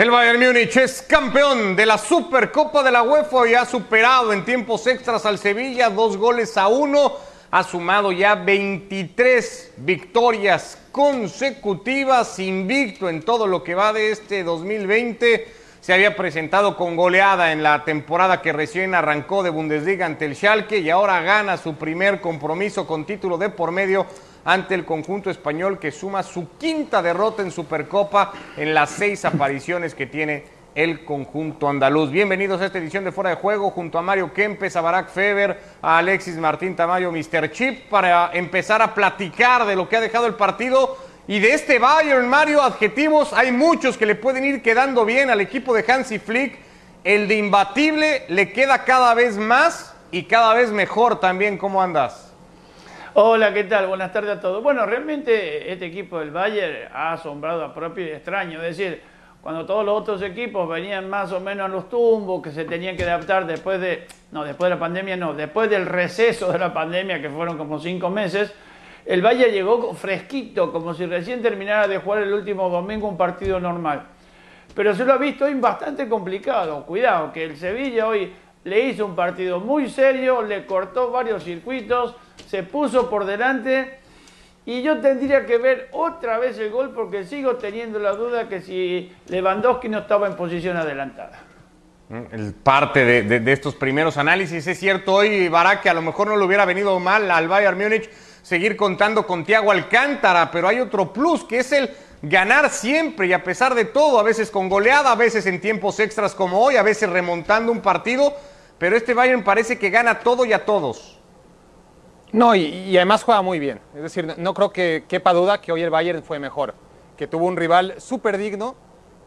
El Bayern Múnich es campeón de la Supercopa de la UEFA y ha superado en tiempos extras al Sevilla dos goles a uno. Ha sumado ya 23 victorias consecutivas, invicto en todo lo que va de este 2020. Se había presentado con goleada en la temporada que recién arrancó de Bundesliga ante el Schalke y ahora gana su primer compromiso con título de por medio ante el conjunto español que suma su quinta derrota en Supercopa en las seis apariciones que tiene el conjunto andaluz. Bienvenidos a esta edición de Fuera de Juego junto a Mario Kempes, a Barack Feber, a Alexis Martín Tamayo, Mr. Chip, para empezar a platicar de lo que ha dejado el partido y de este Bayern, Mario, adjetivos, hay muchos que le pueden ir quedando bien al equipo de Hansi Flick. El de imbatible le queda cada vez más y cada vez mejor también. ¿Cómo andas? Hola, ¿qué tal? Buenas tardes a todos. Bueno, realmente este equipo del Bayern ha asombrado a propio y extraño. Es decir, cuando todos los otros equipos venían más o menos a los tumbos, que se tenían que adaptar después de, no, después de la pandemia, no, después del receso de la pandemia, que fueron como cinco meses, el Bayern llegó fresquito, como si recién terminara de jugar el último domingo un partido normal. Pero se lo ha visto hoy bastante complicado. Cuidado, que el Sevilla hoy le hizo un partido muy serio, le cortó varios circuitos, se puso por delante y yo tendría que ver otra vez el gol porque sigo teniendo la duda que si Lewandowski no estaba en posición adelantada. Mm, el parte de, estos primeros análisis es cierto hoy, Barak, que a lo mejor no le hubiera venido mal al Bayern Múnich seguir contando con Thiago Alcántara, pero hay otro plus que es el ganar siempre y a pesar de todo, a veces con goleada, a veces en tiempos extras como hoy, a veces remontando un partido, pero este Bayern parece que gana todo y a todos. No, y, además juega muy bien. Es decir, no creo que quepa duda que hoy el Bayern fue mejor, que tuvo un rival súper digno,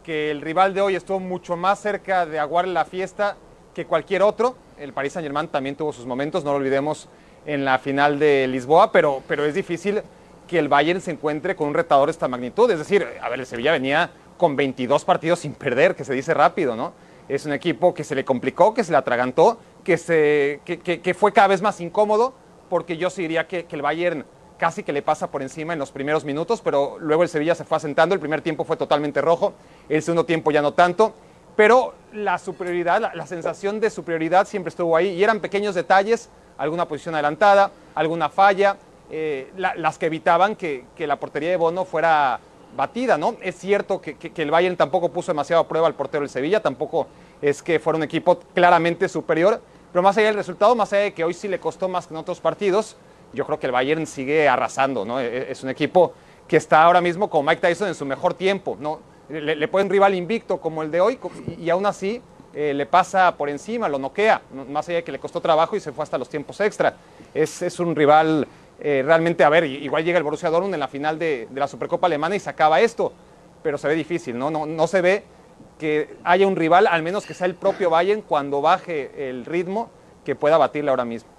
que el rival de hoy estuvo mucho más cerca de aguar la fiesta que cualquier otro. El Paris Saint Germain también tuvo sus momentos, no lo olvidemos en la final de Lisboa, pero, pero es difícil que el Bayern se encuentre con un retador de esta magnitud. Es decir, a ver, el Sevilla venía con 22 partidos sin perder, que se dice rápido, ¿no? Es un equipo que se le complicó, que se le atragantó, que, se, que fue cada vez más incómodo porque yo sí diría que, el Bayern casi que le pasa por encima en los primeros minutos, pero luego el Sevilla se fue asentando, el primer tiempo fue totalmente rojo, el segundo tiempo ya no tanto, pero la superioridad, la, sensación de superioridad siempre estuvo ahí y eran pequeños detalles, alguna posición adelantada, alguna falla, eh, las que evitaban que, la portería de Bono fuera batida, ¿no? Es cierto que, que, el Bayern tampoco puso demasiado a prueba al portero del Sevilla, tampoco es que fuera un equipo claramente superior, pero más allá del resultado, más allá de que hoy sí le costó más que en otros partidos, yo creo que el Bayern sigue arrasando, ¿no? E, e, es un equipo que está ahora mismo con Mike Tyson en su mejor tiempo, ¿no? Le, le un rival invicto como el de hoy y, aún así eh, le pasa por encima, lo noquea, más allá de que le costó trabajo y se fue hasta los tiempos extra. Es, es un rival eh, realmente, a ver, igual llega el Borussia Dortmund en la final de, de, la Supercopa Alemana y se acaba esto, pero se ve difícil, ¿no? No, no se ve que haya un rival, al menos que sea el propio Bayern, cuando baje el ritmo, que pueda batirle ahora mismo.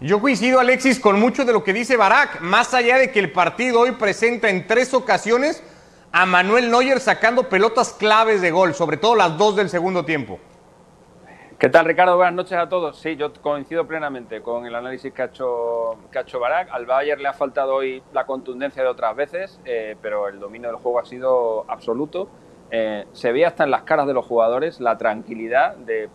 Yo coincido, Alexis, con mucho de lo que dice Barak, más allá de que el partido hoy presenta en tres ocasiones a Manuel Neuer sacando pelotas claves de gol, sobre todo las dos del segundo tiempo. ¿Qué tal, Ricardo? Buenas noches a todos. Sí, yo coincido plenamente con el análisis que ha hecho, que Barak. Al Bayern le ha faltado hoy la contundencia de otras veces, eh, pero el dominio del juego ha sido absoluto. Eh, se ve hasta en las caras de los jugadores la tranquilidad de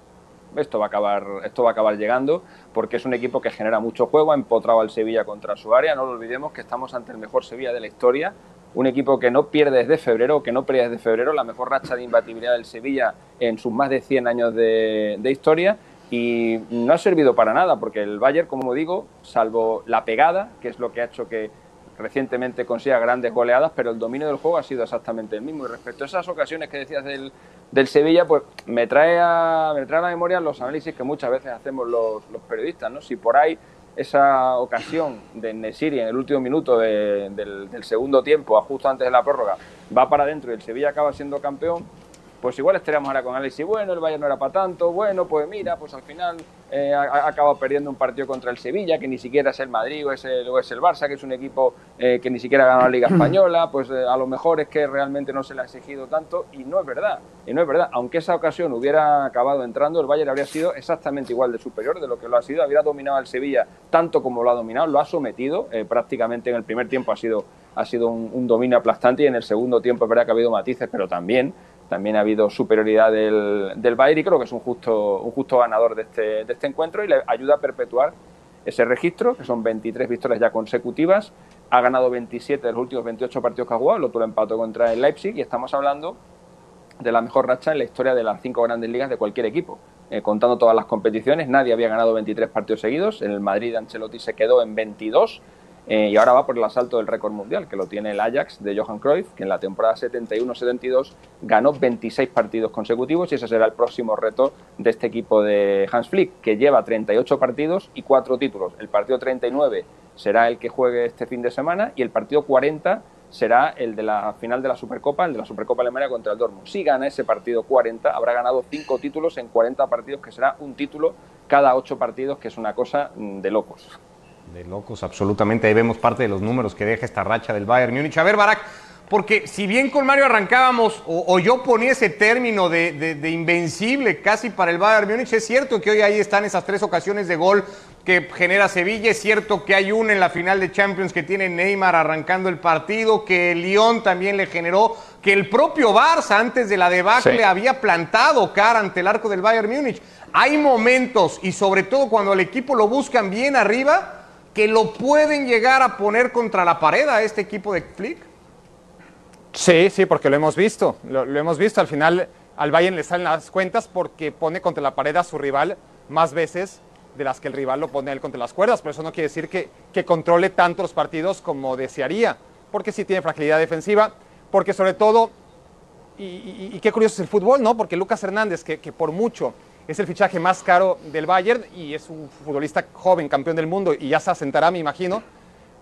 esto va a acabar, esto va a acabar llegando, porque es un equipo que genera mucho juego, ha empotrado al Sevilla contra su área, no lo olvidemos que estamos ante el mejor Sevilla de la historia, un equipo que no pierde desde febrero, que no pierde desde febrero, la mejor racha de imbatibilidad del Sevilla en sus más de 100 años de historia, y no ha servido para nada, porque el Bayern, como digo, salvo la pegada, que es lo que ha hecho que recientemente consiga grandes goleadas, pero el dominio del juego ha sido exactamente el mismo. Y respecto a esas ocasiones que decías del, del Sevilla, pues me trae, a, me trae a la memoria los análisis que muchas veces hacemos los, periodistas, ¿no? Si por ahí esa ocasión de Nesiri en el último minuto del, del, segundo tiempo, justo antes de la prórroga, va para adentro y el Sevilla acaba siendo campeón, pues igual estaríamos ahora con análisis, bueno, el Bayern no era para tanto, bueno, pues mira, pues al final eh, ha, acabado perdiendo un partido contra el Sevilla, que ni siquiera es el Madrid o es el, es el Barça, que es un equipo eh, que ni siquiera ha ganado la Liga Española, pues eh, a lo mejor es que realmente no se le ha exigido tanto, y no es verdad, y no es verdad, aunque esa ocasión hubiera acabado entrando, el Bayern habría sido exactamente igual de superior de lo que lo ha sido, habría dominado al Sevilla tanto como lo ha dominado, lo ha sometido, prácticamente en el primer tiempo ha sido, ha sido un, un dominio aplastante y en el segundo tiempo es verdad que ha habido matices, pero también también ha habido superioridad del, del Bayern y creo que es un justo, un justo ganador de este, de este encuentro y le ayuda a perpetuar ese registro, que son 23 victorias ya consecutivas. Ha ganado 27 de los últimos 28 partidos que ha jugado, lo tuvo empate contra el Leipzig y estamos hablando de la mejor racha en la historia de las cinco grandes ligas de cualquier equipo. Eh, contando todas las competiciones, nadie había ganado 23 partidos seguidos. En el Madrid, Ancelotti se quedó en 22 eh, y ahora va por el asalto del récord mundial, que lo tiene el Ajax de Johan Cruyff, que en la temporada 71-72 ganó 26 partidos consecutivos y ese será el próximo reto de este equipo de Hans Flick, que lleva 38 partidos y 4 títulos. El partido 39 será el que juegue este fin de semana y el partido 40 será el de la final de la Supercopa, el de la Supercopa Alemania contra el Dortmund. Si gana ese partido 40, habrá ganado 5 títulos en 40 partidos, que será un título cada 8 partidos, que es una cosa mm, de locos. De locos, absolutamente. Ahí vemos parte de los números que deja esta racha del Bayern Múnich. A ver, Barak, porque si bien con Mario arrancábamos, o, yo ponía ese término de, invencible casi para el Bayern Múnich, es cierto que hoy ahí están esas tres ocasiones de gol que genera Sevilla, es cierto que hay una en la final de Champions que tiene Neymar arrancando el partido, que Lyon también le generó, que el propio Barça antes de la debacle había plantado cara ante el arco del Bayern Múnich. Hay momentos, y sobre todo cuando el equipo lo buscan bien arriba, que lo pueden llegar a poner contra la pared a este equipo de Flick? Sí, sí, porque lo hemos visto. Lo, hemos visto. Al final al Bayern le salen las cuentas porque pone contra la pared a su rival más veces de las que el rival lo pone él contra las cuerdas. Pero eso no quiere decir que, controle tanto los partidos como desearía. Porque sí tiene fragilidad defensiva. Porque sobre todo, y, qué curioso es el fútbol, ¿no? Porque Lucas Hernández, que por mucho es el fichaje más caro del Bayern y es un futbolista joven, campeón del mundo y ya se asentará, me imagino.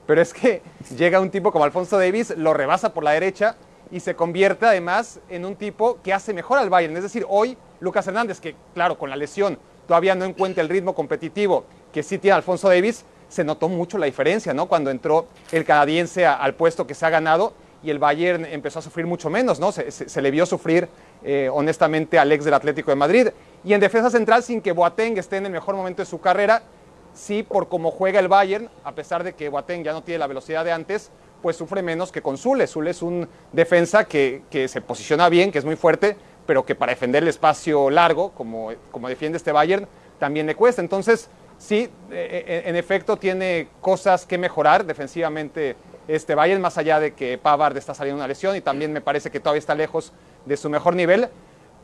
Pero es que llega un tipo como Alfonso Davis, lo rebasa por la derecha y se convierte además en un tipo que hace mejor al Bayern. Es decir, hoy Lucas Hernández, que claro, con la lesión todavía no encuentra el ritmo competitivo que sí tiene Alfonso Davis, se notó mucho la diferencia, ¿no? Cuando entró el canadiense al puesto que se ha ganado y el Bayern empezó a sufrir mucho menos, ¿no? Se, le vio sufrir eh, honestamente al ex del Atlético de Madrid. Y en defensa central, sin que Boateng esté en el mejor momento de su carrera, sí por cómo juega el Bayern, a pesar de que Boateng ya no tiene la velocidad de antes, pues sufre menos que con Zule. Zule es un defensa que, se posiciona bien, que es muy fuerte, pero que para defender el espacio largo, como, como defiende este Bayern, también le cuesta. Entonces, sí, e, e, en efecto tiene cosas que mejorar defensivamente este Bayern, más allá de que Pavard está saliendo una lesión y también me parece que todavía está lejos de su mejor nivel.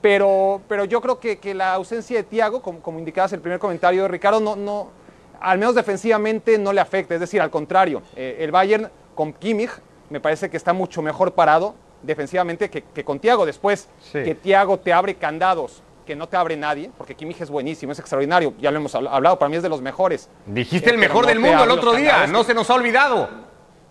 Pero, pero yo creo que, que la ausencia de Thiago, como, como indicabas en el primer comentario de Ricardo, no, no, al menos defensivamente no le afecta. Es decir, al contrario, eh, el Bayern con Kimmich me parece que está mucho mejor parado defensivamente que, que con Thiago. Después, que Thiago te abre candados que no te abre nadie, porque Kimmich es buenísimo, es extraordinario, ya lo hemos hablado, para mí es de los mejores. Dijiste el mejor del mundo el otro día, no se nos ha olvidado.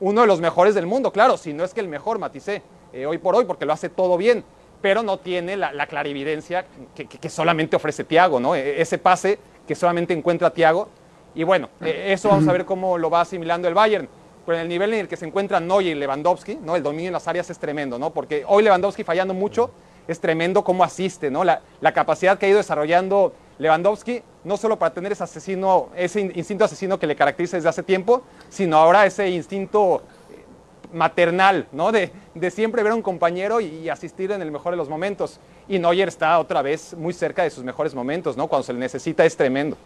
Uno de los mejores del mundo, claro, si no es que el mejor, maticé, eh, hoy por hoy, porque lo hace todo bien pero no tiene la, clarividencia que, solamente ofrece Tiago, ¿no? E, ese pase que solamente encuentra Tiago. Y bueno, e, eso vamos a ver cómo lo va asimilando el Bayern. Pero en el nivel en el que se encuentran Neuer y Lewandowski, ¿no? El dominio en las áreas es tremendo, ¿no? Porque hoy Lewandowski fallando mucho, es tremendo cómo asiste, ¿no? La, la capacidad que ha ido desarrollando Lewandowski, no solo para tener ese asesino, ese instinto asesino que le caracteriza desde hace tiempo, sino ahora ese instinto maternal, ¿no? De, de, siempre ver a un compañero y, asistir en el mejor de los momentos. Y Neuer está otra vez muy cerca de sus mejores momentos, ¿no? Cuando se le necesita es tremendo.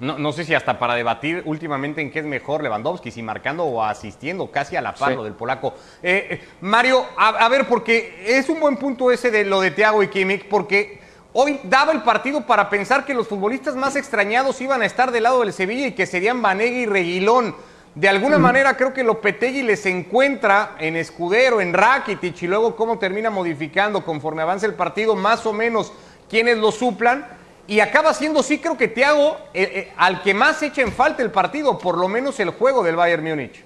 No, no sé si hasta para debatir últimamente en qué es mejor Lewandowski, si marcando o asistiendo, casi a la par del polaco. Eh, eh, Mario, a, ver, porque es un buen punto ese de lo de Thiago y Kimmich, porque hoy daba el partido para pensar que los futbolistas más extrañados iban a estar del lado del Sevilla y que serían Banega y Reguilón. De alguna manera creo que Lopetegui les encuentra en Escudero, en Rakitic y luego cómo termina modificando conforme avanza el partido, más o menos quienes lo suplan. Y acaba siendo, sí, creo que Thiago, eh, eh, al que más echa en falta el partido, por lo menos el juego del Bayern Múnich.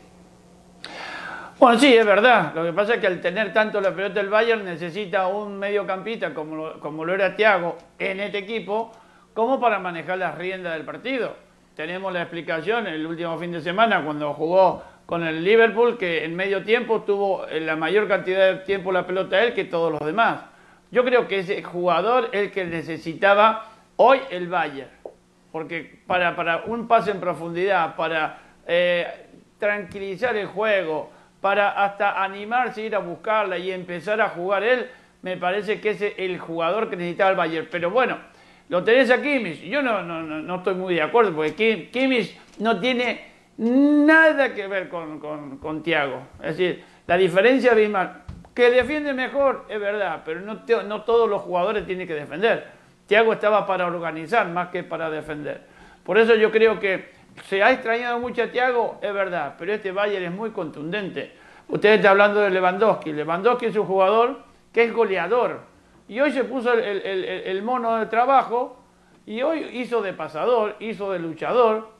Bueno, sí, es verdad. Lo que pasa es que al tener tanto la pelota del Bayern necesita un mediocampista como lo, como lo era Thiago en este equipo, como para manejar las riendas del partido tenemos la explicación el último fin de semana cuando jugó con el Liverpool, que en medio tiempo tuvo la mayor cantidad de tiempo la pelota él que todos los demás. Yo creo que ese jugador es el que necesitaba hoy el Bayern, porque para, para un pase en profundidad, para eh, tranquilizar el juego, para hasta animarse, ir a buscarla y empezar a jugar él, me parece que es el jugador que necesitaba el Bayern. Pero bueno, lo tenés a Kimmich. Yo no, no, no estoy muy de acuerdo porque Kimmich no tiene nada que ver con, con, Thiago. Es decir, la diferencia abismal. Que defiende mejor, es verdad, pero no, no todos los jugadores tienen que defender. Thiago estaba para organizar más que para defender. Por eso yo creo que se ha extrañado mucho a Thiago, es verdad, pero este Bayern es muy contundente. Usted está hablando de Lewandowski. Lewandowski es un jugador que es goleador. Y hoy se puso el, mono de trabajo y hoy hizo de pasador, hizo de luchador.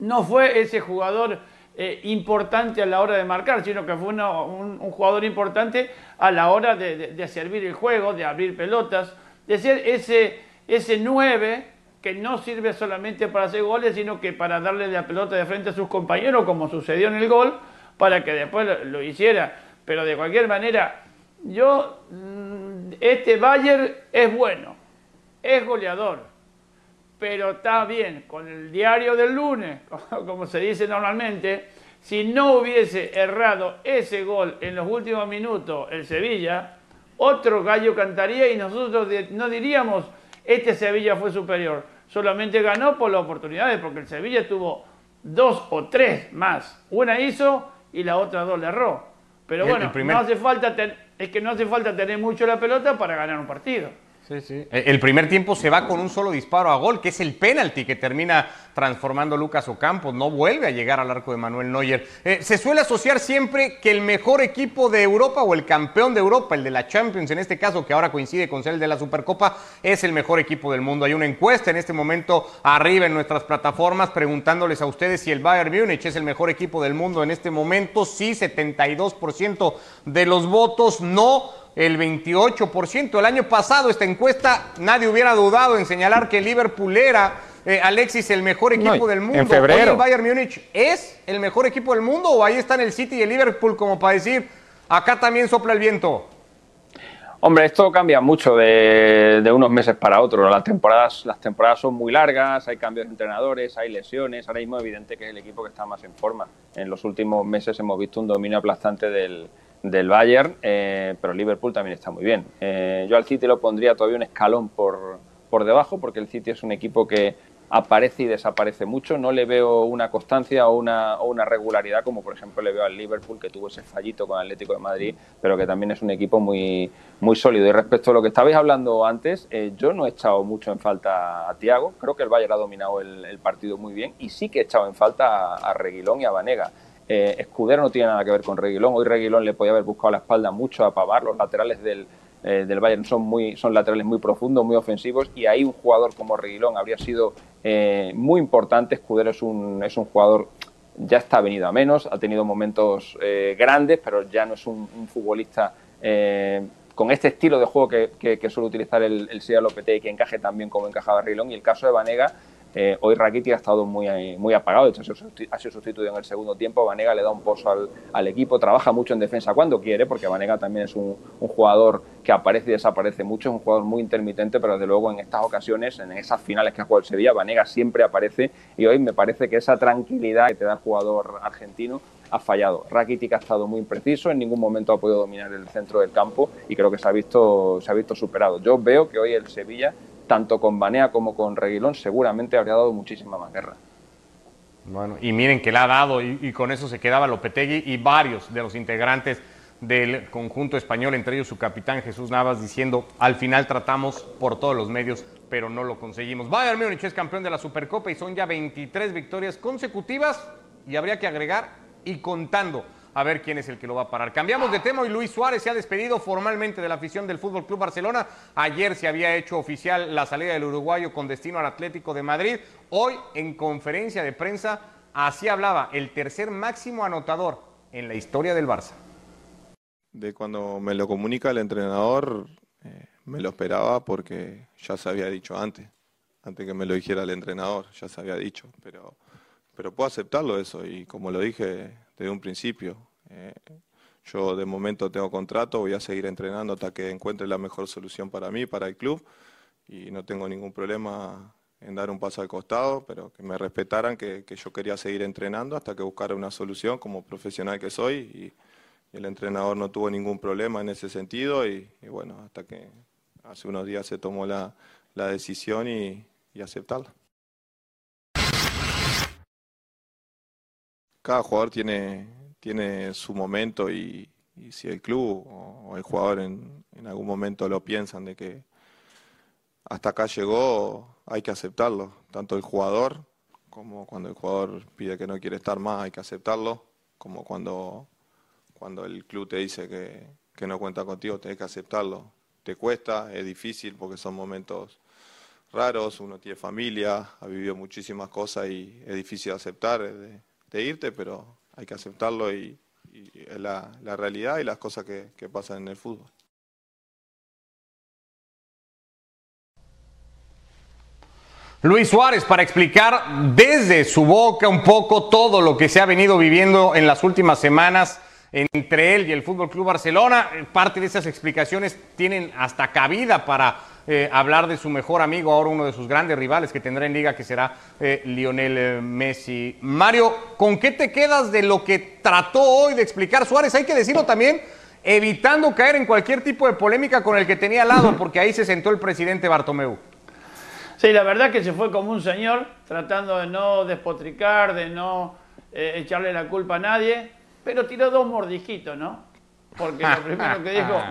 No fue ese jugador eh, importante a la hora de marcar, sino que fue un, jugador importante a la hora de, servir el juego, de abrir pelotas, de ser ese, ese 9 que no sirve solamente para hacer goles, sino que para darle la pelota de frente a sus compañeros, como sucedió en el gol, para que después lo, hiciera. Pero de cualquier manera, yo, mm, este Bayern es bueno, es goleador, pero está bien, con el diario del lunes, como se dice normalmente, si no hubiese errado ese gol en los últimos minutos el Sevilla, otro gallo cantaría y nosotros no diríamos, este Sevilla fue superior, solamente ganó por las oportunidades, porque el Sevilla tuvo dos o tres más, una hizo y la otra dos le erró. Pero bueno, no hace falta es que no hace falta tener mucho la pelota para ganar un partido. Sí, sí. Eh, el primer tiempo se va con un solo disparo a gol, que es el penalti que termina transformando Lucas Ocampo. No vuelve a llegar al arco de Manuel Neuer. Eh, se suele asociar siempre que el mejor equipo de Europa o el campeón de Europa, el de la Champions en este caso, que ahora coincide con ser el de la Supercopa, es el mejor equipo del mundo. Hay una encuesta en este momento arriba en nuestras plataformas preguntándoles a ustedes si el Bayern Múnich es el mejor equipo del mundo en este momento. Sí, 72% de los votos. No el 28%. El año pasado esta encuesta nadie hubiera dudado en señalar que Liverpool era, eh, Alexis, el mejor equipo del mundo. En febrero. el Bayern Múnich es el mejor equipo del mundo o ahí están el City y el Liverpool como para decir, acá también sopla el viento. Hombre, esto cambia mucho de, de, unos meses para otros. Las temporadas, las temporadas son muy largas, hay cambios de entrenadores, hay lesiones. Ahora mismo es evidente que es el equipo que está más en forma. En los últimos meses hemos visto un dominio aplastante del, del Bayern, eh, pero Liverpool también está muy bien. Eh, yo al City lo pondría todavía un escalón por, por debajo, porque el City es un equipo que aparece y desaparece mucho. No le veo una constancia o una, o una regularidad como por ejemplo le veo al Liverpool que tuvo ese fallito con Atlético de Madrid, pero que también es un equipo muy, muy sólido. Y respecto a lo que estabais hablando antes, eh, yo no he echado mucho en falta a Tiago. Creo que el Bayern ha dominado el, partido muy bien y sí que he echado en falta a, a Reguilón y a Vanega. Eh, Escudero no tiene nada que ver con Reguilón. Hoy Reguilón le podía haber buscado la espalda mucho a Pavar. Los laterales del, eh, del Bayern son, muy, son laterales muy profundos, muy ofensivos. Y ahí un jugador como Reguilón habría sido eh, muy importante. Escudero es un, es un jugador, ya está venido a menos. Ha tenido momentos grandes, pero ya no es un, futbolista con este estilo de juego que, suele utilizar el, el Sia y que encaje también como encajaba Reguilón. Y el caso de Vanega eh, hoy Rakiti ha estado muy, muy apagado, ha sido sustituido en el segundo tiempo. Vanega le da un pozo al, equipo, trabaja mucho en defensa cuando quiere, porque Vanega también es un, jugador que aparece y desaparece mucho, es un jugador muy intermitente, pero desde luego en estas ocasiones, en esas finales que ha jugado el Sevilla, Vanega siempre aparece y hoy me parece que esa tranquilidad que te da el jugador argentino ha fallado. Rakitic ha estado muy impreciso, en ningún momento ha podido dominar el centro del campo y creo que se ha visto, se ha visto superado. Yo veo que hoy el Sevilla tanto con Banea como con Reguilón, seguramente habría dado muchísima más guerra. Bueno, y miren que le ha dado, y, con eso se quedaba Lopetegui y varios de los integrantes del conjunto español, entre ellos su capitán Jesús Navas, diciendo, al final tratamos por todos los medios, pero no lo conseguimos. Bayern Múnich es campeón de la Supercopa y son ya 23 victorias consecutivas, y habría que agregar, y contando a ver quién es el que lo va a parar. Cambiamos de tema y Luis Suárez se ha despedido formalmente de la afición del Fútbol Club Barcelona. Ayer se había hecho oficial la salida del uruguayo con destino al Atlético de Madrid. Hoy, en conferencia de prensa, así hablaba el tercer máximo anotador en la historia del Barça. De cuando me lo comunica el entrenador, eh, me lo esperaba porque ya se había dicho antes, antes que me lo dijera el entrenador, ya se había dicho, pero, pero puedo aceptarlo eso y como lo dije desde un principio, eh, yo de momento tengo contrato, voy a seguir entrenando hasta que encuentre la mejor solución para mí, para el club, y no tengo ningún problema en dar un paso al costado, pero que me respetaran que, yo quería seguir entrenando hasta que buscara una solución como profesional que soy, el entrenador no tuvo ningún problema en ese sentido y, bueno, hasta que hace unos días se tomó la, decisión y, aceptarla. Cada jugador tiene, tiene su momento y, si el club o el jugador en, algún momento lo piensan de que hasta acá llegó, hay que aceptarlo, tanto el jugador como cuando el jugador pide que no quiere estar más, hay que aceptarlo, como cuando cuando el club te dice que, no cuenta contigo, tenés que aceptarlo. Te cuesta, es difícil porque son momentos raros, uno tiene familia, ha vivido muchísimas cosas y es difícil aceptar irte, pero hay que aceptarlo y, es la, realidad y las cosas que, que pasan en el fútbol. Luis Suárez para explicar desde su boca un poco todo lo que se ha venido viviendo en las últimas semanas entre él y el Fútbol Club Barcelona. Parte de esas explicaciones tienen hasta cabida para eh, hablar de su mejor amigo, ahora uno de sus grandes rivales que tendrá en liga, que será eh, Lionel eh, Messi. Mario, ¿con qué te quedas de lo que trató hoy de explicar Suárez? Hay que decirlo también, evitando caer en cualquier tipo de polémica con el que tenía al lado, porque ahí se sentó el presidente Bartomeu. Sí, la verdad que se fue como un señor, tratando de no despotricar, de no echarle la culpa a nadie pero tiró dos mordisquitos, ¿no? Porque lo primero que dijo,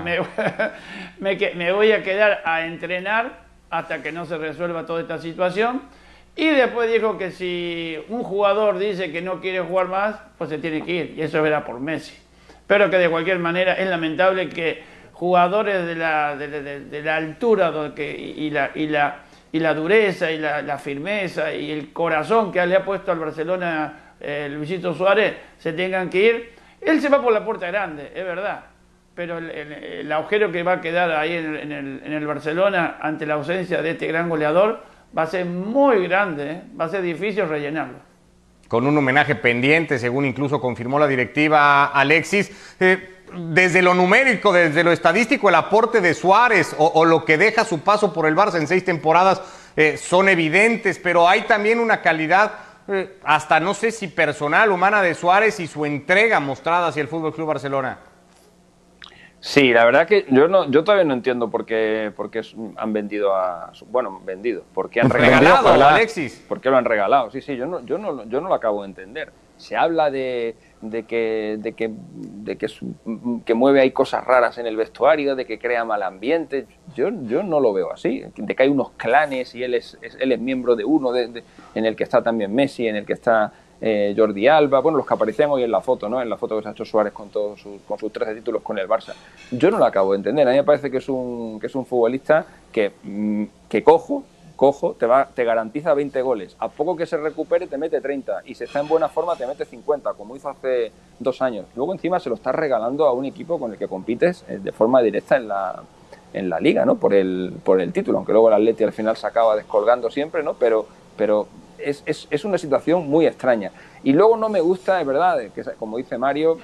me, voy a quedar a entrenar hasta que no se resuelva toda esta situación. Y después dijo que si un jugador dice que no quiere jugar más, pues se tiene que ir. Y eso era por Messi. Pero que de cualquier manera es lamentable que jugadores de la, de, la altura y, la, y, la, y la dureza y la, firmeza y el corazón que le ha puesto al Barcelona eh, Luisito Suárez, se tengan que ir. Él se va por la puerta grande, es verdad, pero el, agujero que va a quedar ahí en el, Barcelona ante la ausencia de este gran goleador va a ser muy grande, ¿eh? va a ser difícil rellenarlo. Con un homenaje pendiente, según incluso confirmó la directiva Alexis. Eh, desde lo numérico, desde lo estadístico, el aporte de Suárez o, lo que deja su paso por el Barça en seis temporadas eh, son evidentes, pero hay también una calidad eh, hasta no sé si personal, humana de Suárez y su entrega mostrada hacia el Fútbol Club Barcelona. Sí, la verdad que yo no, yo todavía no entiendo por qué, por qué han vendido a, bueno, vendido, por qué han regalado, a Alexis, por qué lo han regalado. Sí, sí, yo no, yo no, yo no lo acabo de entender. Se habla de, de que, de que, de que, que, mueve ahí cosas raras en el vestuario, de que crea mal ambiente. Yo, yo no lo veo así. De que hay unos clanes y él es, él es miembro de uno, de, en el que está también Messi, en el que está eh, Jordi Alba, bueno, los que aparecían hoy en la foto, ¿no? En la foto que se ha hecho Suárez con todos sus, con sus 13 títulos con el Barça. Yo no lo acabo de entender. A mí me parece que es un, que es un futbolista que, mm, que cojo, cojo, te, va, te garantiza 20 goles. A poco que se recupere te mete 30 y si está en buena forma te mete 50, como hizo hace dos años. Luego encima se lo estás regalando a un equipo con el que compites eh, de forma directa en la, en la liga, ¿no? Por el, por el título, aunque luego el Atleti al final se acaba descolgando siempre, ¿no? Pero, pero es, es, es una situación muy extraña. Y luego no me gusta, es verdad, que como dice Mario,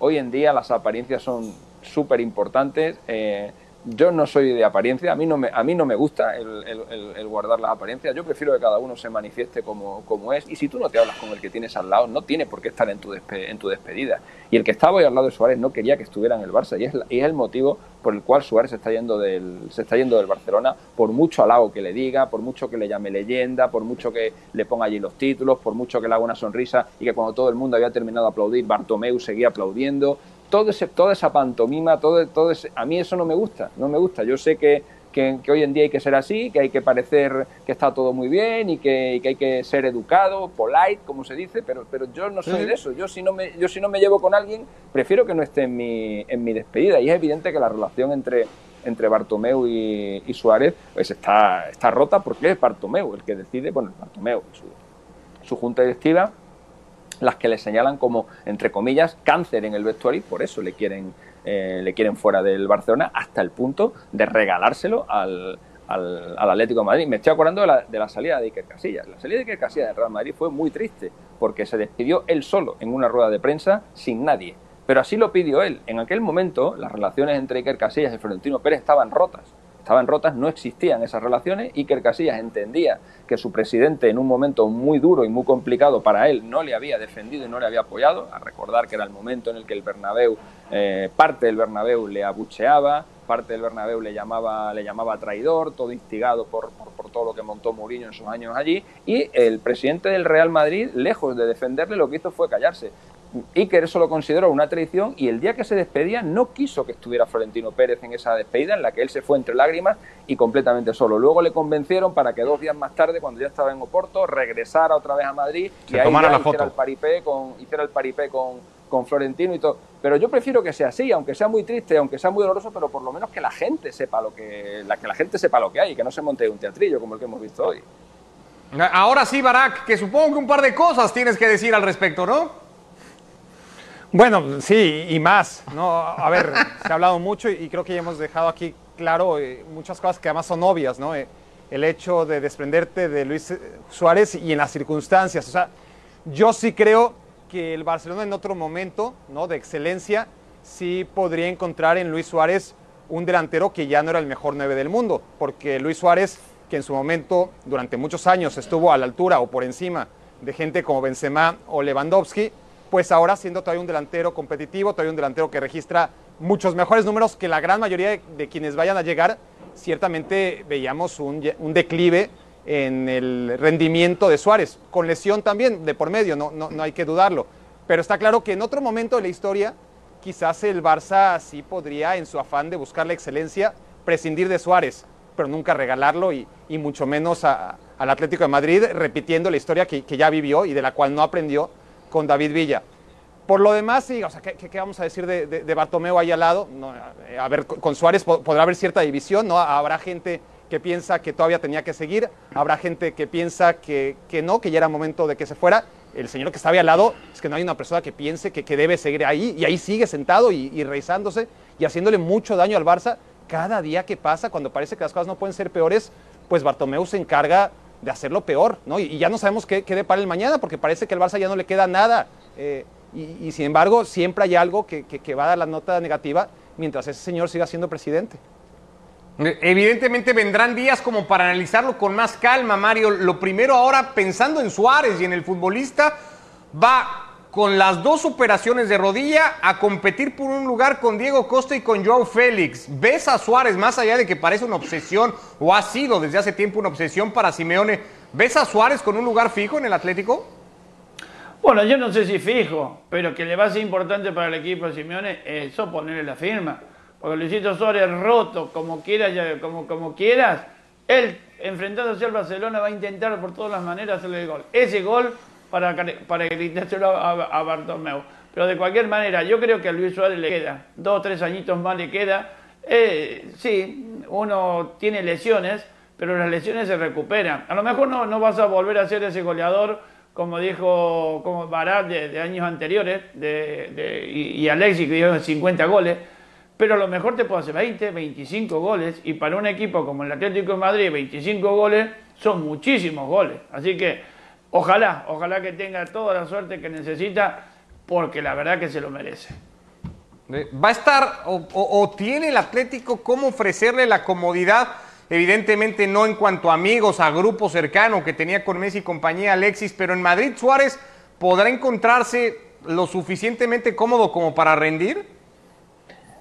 hoy en día las apariencias son súper importantes. Eh, yo no soy de apariencia, a mí no me, a mí no me gusta el, guardar las apariencias, yo prefiero que cada uno se manifieste como, como, es y si tú no te hablas con el que tienes al lado, no tiene por qué estar en tu, en tu despedida. Y el que estaba hoy al lado de Suárez no quería que estuviera en el Barça y es, y es el motivo por el cual Suárez se está, yendo del, se está yendo del Barcelona, por mucho halago que le diga, por mucho que le llame leyenda, por mucho que le ponga allí los títulos, por mucho que le haga una sonrisa y que cuando todo el mundo había terminado de aplaudir, Bartomeu seguía aplaudiendo todo ese, toda esa pantomima, todo, todo ese, a mí eso no me gusta, no me gusta. Yo sé que, que, hoy en día hay que ser así, que hay que parecer que está todo muy bien y que, que hay que ser educado, polite, como se dice, pero, pero yo no soy de eso. Yo si no, me, yo si no me llevo con alguien, prefiero que no esté en mi, en mi despedida. Y es evidente que la relación entre, entre Bartomeu y, Suárez pues está, está rota porque es Bartomeu el que decide, bueno, Bartomeu, su, su junta directiva las que le señalan como, entre comillas, cáncer en el vestuario y por eso le quieren, eh, le quieren fuera del Barcelona hasta el punto de regalárselo al, al, Atlético de Madrid. Me estoy acordando de la, de la, salida de Iker Casillas. La salida de Iker Casillas del Real Madrid fue muy triste porque se despidió él solo en una rueda de prensa sin nadie. Pero así lo pidió él. En aquel momento las relaciones entre Iker Casillas y Florentino Pérez estaban rotas. Estaban rotas, no existían esas relaciones. Iker Casillas entendía que su presidente en un momento muy duro y muy complicado para él no le había defendido y no le había apoyado, a recordar que era el momento en el que el Bernabéu, eh, parte del Bernabéu le abucheaba, parte del Bernabéu le llamaba, le llamaba traidor, todo instigado por, por, todo lo que montó Mourinho en sus años allí, y el presidente del Real Madrid, lejos de defenderle, lo que hizo fue callarse. Iker eso lo consideró una traición y el día que se despedía no quiso que estuviera Florentino Pérez en esa despedida en la que él se fue entre lágrimas y completamente solo. Luego le convencieron para que dos días más tarde, cuando ya estaba en Oporto, regresara otra vez a Madrid y ahí hiciera, El paripé con, hiciera el paripé con, con Florentino y todo. Pero yo prefiero que sea así, aunque sea muy triste, aunque sea muy doloroso, pero por lo menos que la gente sepa lo que, la, que la gente sepa lo que hay y que no se monte un teatrillo como el que hemos visto hoy. Ahora sí, Barak, que supongo que un par de cosas tienes que decir al respecto, ¿no? Bueno, sí, y más, ¿no? A ver, se ha hablado mucho y creo que ya hemos dejado aquí claro eh, muchas cosas que además son obvias, ¿no? Eh, el hecho de desprenderte de Luis Suárez y en las circunstancias. O sea, yo sí creo que el Barcelona en otro momento ¿no? de excelencia sí podría encontrar en Luis Suárez un delantero que ya no era el mejor 9 del mundo, porque Luis Suárez, que en su momento durante muchos años estuvo a la altura o por encima de gente como Benzema o Lewandowski, pues ahora siendo todavía un delantero competitivo, todavía un delantero que registra muchos mejores números que la gran mayoría de, quienes vayan a llegar, ciertamente veíamos un, declive en el rendimiento de Suárez, con lesión también de por medio, no, no, hay que dudarlo. Pero está claro que en otro momento de la historia, quizás el Barça sí podría, en su afán de buscar la excelencia, prescindir de Suárez, pero nunca regalarlo y, mucho menos al Atlético de Madrid, repitiendo la historia que, ya vivió y de la cual no aprendió con David Villa. Por lo demás, sí, ¿qué, vamos a decir de, de, ahí al lado? a ver, con Suárez podrá haber cierta división, ¿no? Habrá gente que piensa que todavía tenía que seguir, habrá gente que piensa que, que no, que ya era momento de que se fuera. El señor que estaba al lado es que no hay una persona que piense que, que debe seguir ahí y ahí sigue sentado y, y rezándose y haciéndole mucho daño al Barça. Cada día que pasa, cuando parece que las cosas no pueden ser peores, pues Bartomeu se encarga de hacerlo peor, ¿no? Y, ya no sabemos qué, qué depara el mañana porque parece que al Barça ya no le queda nada. Eh, y, sin embargo, siempre hay algo que, que va a dar la nota negativa mientras ese señor siga siendo presidente. Evidentemente vendrán días como para analizarlo con más calma, Mario. Lo primero ahora, pensando en Suárez y en el futbolista, va con las dos operaciones de rodilla a competir por un lugar con Diego Costa y con Joao Félix. ¿Ves a Suárez, más allá de que parece una obsesión o ha sido desde hace tiempo una obsesión para Simeone, ¿ves a Suárez con un lugar fijo en el Atlético? Bueno, yo no sé si fijo, pero que le va a ser importante para el equipo de Simeone eso ponerle la firma. Porque Luisito Suárez roto, como quieras, como, como quieras, él enfrentándose al Barcelona va a intentar por todas las maneras hacerle el gol. Ese gol para, para gritárselo a, a Bartomeu. Pero de cualquier manera, yo creo que a Luis Suárez le queda, dos o tres añitos más le queda. Eh, sí, uno tiene lesiones, pero las lesiones se recuperan. A lo mejor no, no vas a volver a ser ese goleador, como dijo como Barat de, años anteriores, de, y, y Alexis que dio 50 goles, pero a lo mejor te puede hacer 20, 25 goles, y para un equipo como el Atlético de Madrid, 25 goles son muchísimos goles. Así que ojalá, ojalá que tenga toda la suerte que necesita, porque la verdad que se lo merece. Va a estar o, tiene el Atlético cómo ofrecerle la comodidad, evidentemente no en cuanto a amigos, a grupo cercano que tenía con Messi y compañía Alexis, pero en Madrid Suárez podrá encontrarse lo suficientemente cómodo como para rendir.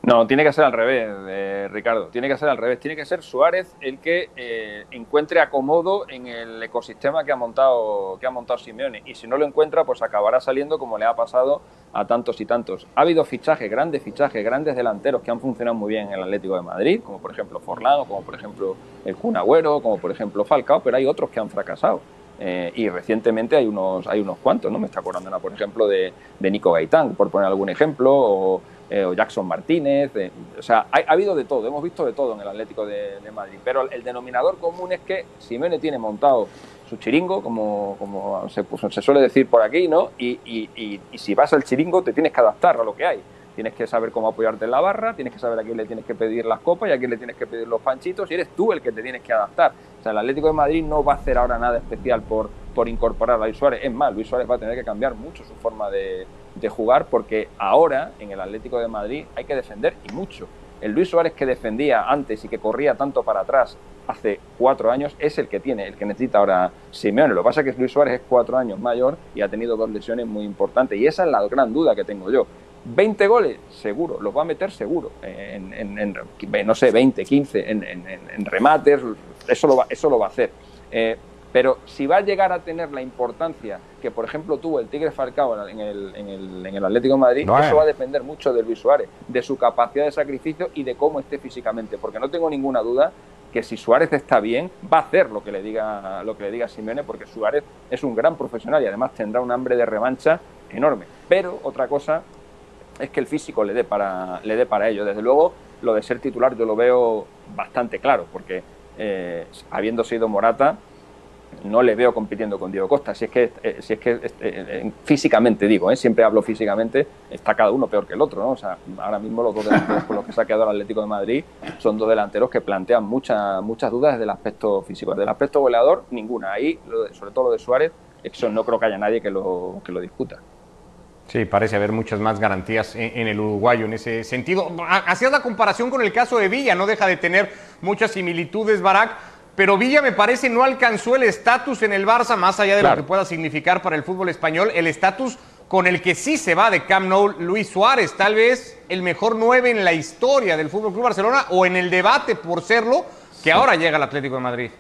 No, tiene que ser al revés, eh, Ricardo. Tiene que ser al revés. Tiene que ser Suárez el que eh, encuentre acomodo en el ecosistema que ha montado que ha montado Simeone. Y si no lo encuentra, pues acabará saliendo como le ha pasado a tantos y tantos. Ha habido fichajes, grandes fichajes, grandes delanteros que han funcionado muy bien en el Atlético de Madrid, como por ejemplo Forlán, como por ejemplo el Kun Agüero, como por ejemplo Falcao, pero hay otros que han fracasado. Eh, y recientemente hay unos, hay unos cuantos, ¿no? Me está acordando, por ejemplo, de, de Nico Gaitán, por poner algún ejemplo, o eh, o Jackson Martínez. o sea, ha, habido de todo, hemos visto de todo en el Atlético de, Madrid. Pero el denominador común es que Simeone tiene montado su chiringo, como, como se, pues, se suele decir por aquí, ¿no? Y, y, y, si vas al chiringo te tienes que adaptar a lo que hay. Tienes que saber cómo apoyarte en la barra, tienes que saber a quién le tienes que pedir las copas y a quién le tienes que pedir los panchitos y eres tú el que te tienes que adaptar. O sea, el Atlético de Madrid no va a hacer ahora nada especial por, por incorporar a Luis Suárez. Es más, Luis Suárez va a tener que cambiar mucho su forma de, de jugar porque ahora en el Atlético de Madrid hay que defender y mucho. El Luis Suárez que defendía antes y que corría tanto para atrás hace cuatro años es el que tiene, el que necesita ahora Simeone. Lo que pasa es que Luis Suárez es cuatro años mayor y ha tenido dos lesiones muy importantes. Y esa es la gran duda que tengo yo. 20 goles, seguro, los va a meter seguro. En, no sé, 20, 15, en, remates, eso lo va, eso lo va a hacer. Eh, pero si va a llegar a tener la importancia que, por ejemplo, tuvo el Tigre Falcao en el, en el, en el Atlético de Madrid, eso va a depender mucho de Luis Suárez, de su capacidad de sacrificio y de cómo esté físicamente. Porque no tengo ninguna duda que si Suárez está bien, va a hacer lo que le diga, lo que le diga Simeone, porque Suárez es un gran profesional y además tendrá un hambre de revancha enorme. Pero otra cosa es que el físico le dé para, le dé para ello. Desde luego, lo de ser titular yo lo veo bastante claro, porque eh, habiendo sido Morata, no le veo compitiendo con Diego Costa. Si es que, eh, si es que eh, eh, físicamente digo, siempre hablo físicamente, está cada uno peor que el otro. ¿no? O sea, ahora mismo los dos delanteros con los que se ha quedado el Atlético de Madrid son dos delanteros que plantean muchas muchas dudas desde el aspecto físico. Desde el aspecto goleador, ninguna. Ahí, sobre todo lo de Suárez, eso no creo que haya nadie que lo, que lo discuta. Sí, parece haber muchas más garantías en, el uruguayo en ese sentido. Hacías la comparación con el caso de Villa, no deja de tener muchas similitudes, Barak pero Villa me parece no alcanzó el estatus en el Barça, más allá de lo que pueda significar para el fútbol español, el estatus con el que sí se va de Camp Nou Luis Suárez, tal vez el mejor nueve en la historia del Fútbol Club Barcelona o en el debate por serlo, que ahora llega al Atlético de Madrid.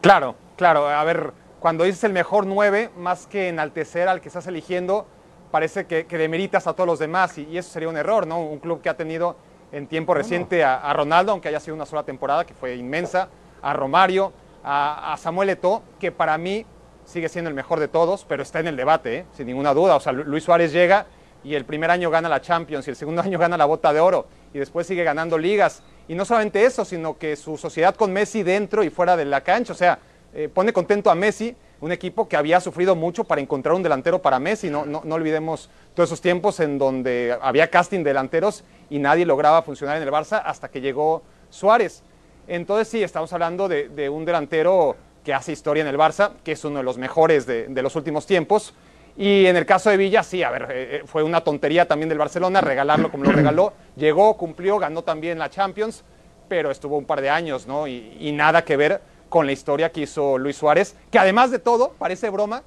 Claro, claro, a ver, cuando dices el mejor nueve, más que enaltecer al que estás eligiendo, parece que, demeritas a todos los demás y, eso sería un error, ¿no? Un club que ha tenido en tiempo reciente a, a Ronaldo, aunque haya sido una sola temporada, que fue inmensa, a Romario, a, Samuel Eto'o, que para mí sigue siendo el mejor de todos, pero está en el debate, ¿eh? sin ninguna duda. O sea, Luis Suárez llega y el primer año gana la Champions y el segundo año gana la Bota de Oro y después sigue ganando ligas. Y no solamente eso, sino que su sociedad con Messi dentro y fuera de la cancha, o sea, eh, pone contento a Messi, un equipo que había sufrido mucho para encontrar un delantero para Messi. No, no, no olvidemos todos esos tiempos en donde había casting delanteros y nadie lograba funcionar en el Barça hasta que llegó Suárez. Entonces sí, estamos hablando de, un delantero que hace historia en el Barça, que es uno de los mejores de, los últimos tiempos. Y en el caso de Villa, sí, a ver, eh, eh, fue una tontería también del Barcelona regalarlo como lo regaló. Llegó, cumplió, ganó también la Champions, pero estuvo un par de años, ¿no? Y, nada que ver con la historia que hizo Luis Suárez, que además de todo, parece broma,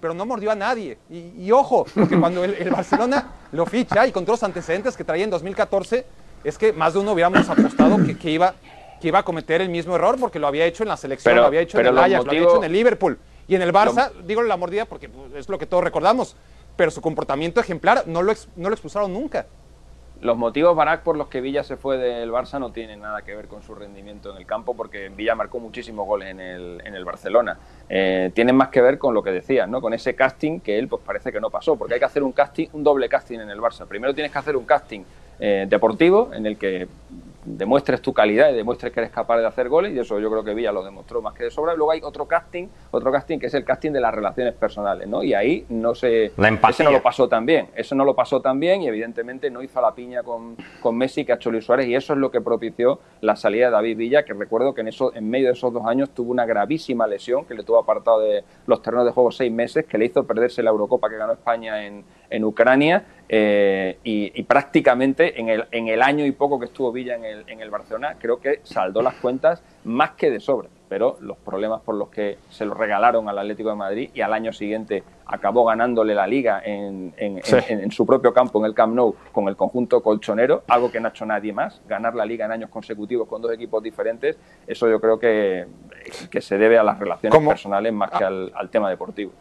pero no mordió a nadie. Y, ojo, porque cuando el, Barcelona lo ficha y con todos los antecedentes que traía en 2014, es que más de uno hubiéramos apostado que, que iba que iba a cometer el mismo error porque lo había hecho en la selección, lo había hecho en el Ajax, lo había hecho en el Liverpool. Y en el Barça, digo la mordida porque pues, es lo que todos recordamos, pero su comportamiento ejemplar no lo, no lo expulsaron nunca. Los motivos, Barak, por los que Villa se fue del Barça no tienen nada que ver con su rendimiento en el campo, porque Villa marcó muchísimos goles en el, en el Barcelona. Eh, tienen más que ver con lo que decías, ¿no? con ese casting que él pues parece que no pasó, porque hay que hacer un casting, un doble casting en el Barça. Primero tienes que hacer un casting eh, deportivo en el que demuestres tu calidad y demuestres que eres capaz de hacer goles y eso yo creo que Villa lo demostró más que de sobra. Y luego hay otro casting, otro casting que es el casting de las relaciones personales, ¿no? Y ahí no se... La ese no lo pasó tan bien, eso no lo pasó tan bien y evidentemente no hizo la piña con, con Messi que ha hecho Luis Suárez y eso es lo que propició la salida de David Villa, que recuerdo que en, eso, en medio de esos dos años tuvo una gravísima lesión que le tuvo apartado de los terrenos de juego seis meses, que le hizo perderse la Eurocopa que ganó España en, en Ucrania eh, y, prácticamente en el, en el, año y poco que estuvo Villa en el, en el, Barcelona, creo que saldó las cuentas más que de sobra. Pero los problemas por los que se lo regalaron al Atlético de Madrid y al año siguiente acabó ganándole la liga en, en, su propio campo, en el Camp Nou, con el conjunto colchonero, algo que no ha hecho nadie más, ganar la liga en años consecutivos con dos equipos diferentes, eso yo creo que, que se debe a las relaciones personales más que al, al tema deportivo.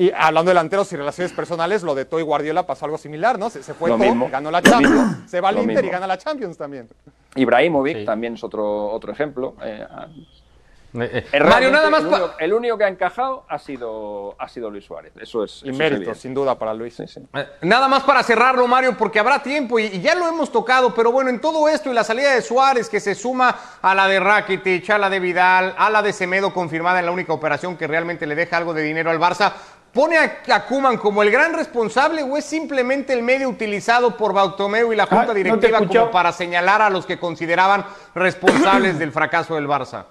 Y hablando de delanteros y relaciones personales, lo de Toy Guardiola pasó algo similar, ¿no? Se, fue todo, ganó la Champions, se va al Inter y gana la Champions también. Ibrahimovic también es otro, otro ejemplo. Eh, eh, eh, Mario, nada más. El único, que ha encajado ha sido, ha sido Luis Suárez. Eso es. Y mérito, sin duda, para Luis. nada más para cerrarlo, Mario, porque habrá tiempo y, ya lo hemos tocado, pero bueno, en todo esto y la salida de Suárez que se suma a la de Rakitic, a la de Vidal, a la de Semedo confirmada en la única operación que realmente le deja algo de dinero al Barça. ¿Pone a Kuman como el gran responsable o es simplemente el medio utilizado por Bautomeu y la Junta Directiva como para señalar a los que consideraban responsables del fracaso del Barça?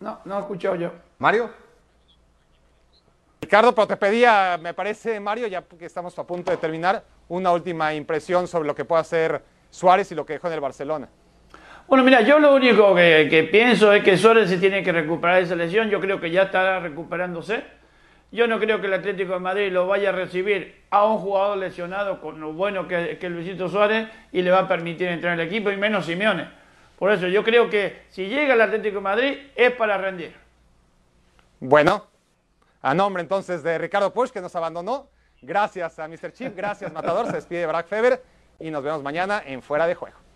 No, no he escuchado yo. ¿Mario? Ricardo, pero te pedía, me parece, Mario, ya que estamos a punto de terminar, una última impresión sobre lo que puede hacer Suárez y lo que dejó en el Barcelona. Bueno, mira, yo lo único que, pienso es que Suárez se tiene que recuperar de esa lesión. Yo creo que ya está recuperándose. Yo no creo que el Atlético de Madrid lo vaya a recibir a un jugador lesionado con lo bueno que, que Luisito Suárez y le va a permitir entrar en el equipo y menos Simeone. Por eso yo creo que si llega el Atlético de Madrid es para rendir. Bueno, a nombre entonces de Ricardo Push, que nos abandonó, gracias a Mr. Chip, gracias Matador, se despide Brack Feber y nos vemos mañana en Fuera de Juego.